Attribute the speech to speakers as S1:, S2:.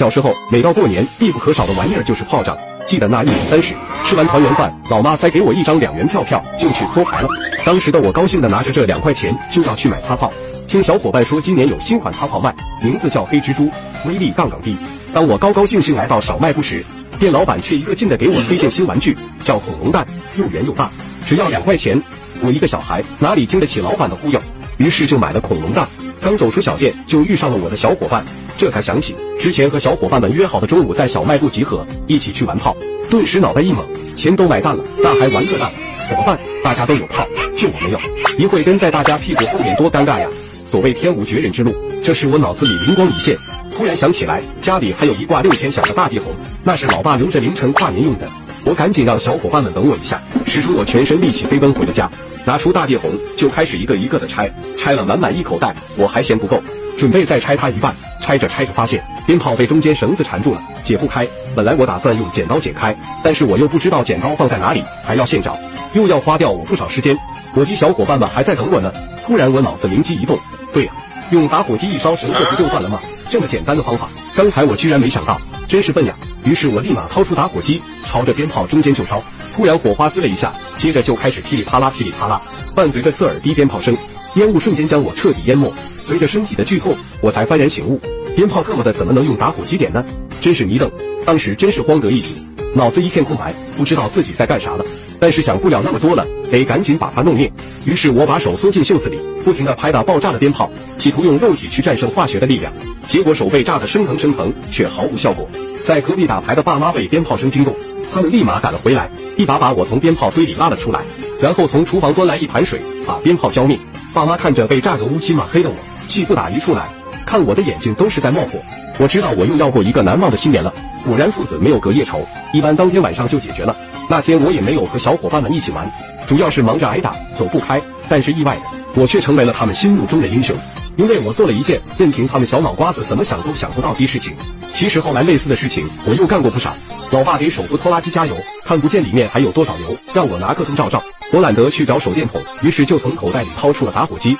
S1: 小时候，每到过年，必不可少的玩意儿就是炮仗。记得那一年三十，吃完团圆饭，老妈塞给我一张两元票票，就去搓牌了。当时的我高兴的拿着这两块钱就要去买擦炮。听小伙伴说今年有新款擦炮卖，名字叫黑蜘蛛，威力杠杠低。当我高高兴兴来到小卖部时，店老板却一个劲的给我推荐新玩具，叫恐龙蛋，又圆又大，只要两块钱。我一个小孩哪里经得起老板的忽悠，于是就买了恐龙蛋。刚走出小店，就遇上了我的小伙伴，这才想起之前和小伙伴们约好的中午在小卖部集合，一起去玩炮。顿时脑袋一懵，钱都买蛋了，那还玩个蛋？怎么办？大家都有炮，就我没有，一会跟在大家屁股后面多尴尬呀！所谓天无绝人之路，这时我脑子里灵光一现，突然想起来家里还有一挂六千响的大地红，那是老爸留着凌晨跨年用的。我赶紧让小伙伴们等我一下，使出我全身力气飞奔回了家，拿出大地红就开始一个一个的拆，拆了满满一口袋，我还嫌不够，准备再拆它一半，拆着拆着发现鞭炮被中间绳子缠住了，解不开。本来我打算用剪刀剪开，但是我又不知道剪刀放在哪里，还要现找，又要花掉我不少时间。我的小伙伴们还在等我呢，突然我脑子灵机一动，对呀，用打火机一烧绳子不就断了吗？这么简单的方法，刚才我居然没想到，真是笨呀！于是我立马掏出打火机，朝着鞭炮中间就烧。突然火花滋了一下，接着就开始噼里啪啦噼里啪啦，伴随着刺耳低鞭炮声，烟雾瞬间将我彻底淹没。随着身体的剧痛，我才幡然醒悟，鞭炮这么的怎么能用打火机点呢？真是迷瞪！当时真是慌得一挺，脑子一片空白，不知道自己在干啥了。但是想不了那么多了，得赶紧把它弄灭。于是我把手缩进袖子里，不停地拍打爆炸的鞭炮，企图用肉体去战胜化学的力量。结果手被炸得生疼生疼，却毫无效果。在隔壁打牌的爸妈被鞭炮声惊动，他们立马赶了回来，一把把我从鞭炮堆里拉了出来，然后从厨房端来一盘水，把鞭炮浇灭。爸妈看着被炸得乌漆嘛黑的我，气不打一处来，看我的眼睛都是在冒火。我知道我又要过一个难忘的新年了。果然父子没有隔夜仇，一般当天晚上就解决了。那天我也没有和小伙伴们一起玩，主要是忙着挨打，走不开。但是意外的，我却成为了他们心目中的英雄，因为我做了一件任凭他们小脑瓜子怎么想都想不到的事情。其实后来类似的事情我又干过不少。老爸给手扶拖拉机加油，看不见里面还有多少油，让我拿个灯照照。我懒得去找手电筒，于是就从口袋里掏出了打火机，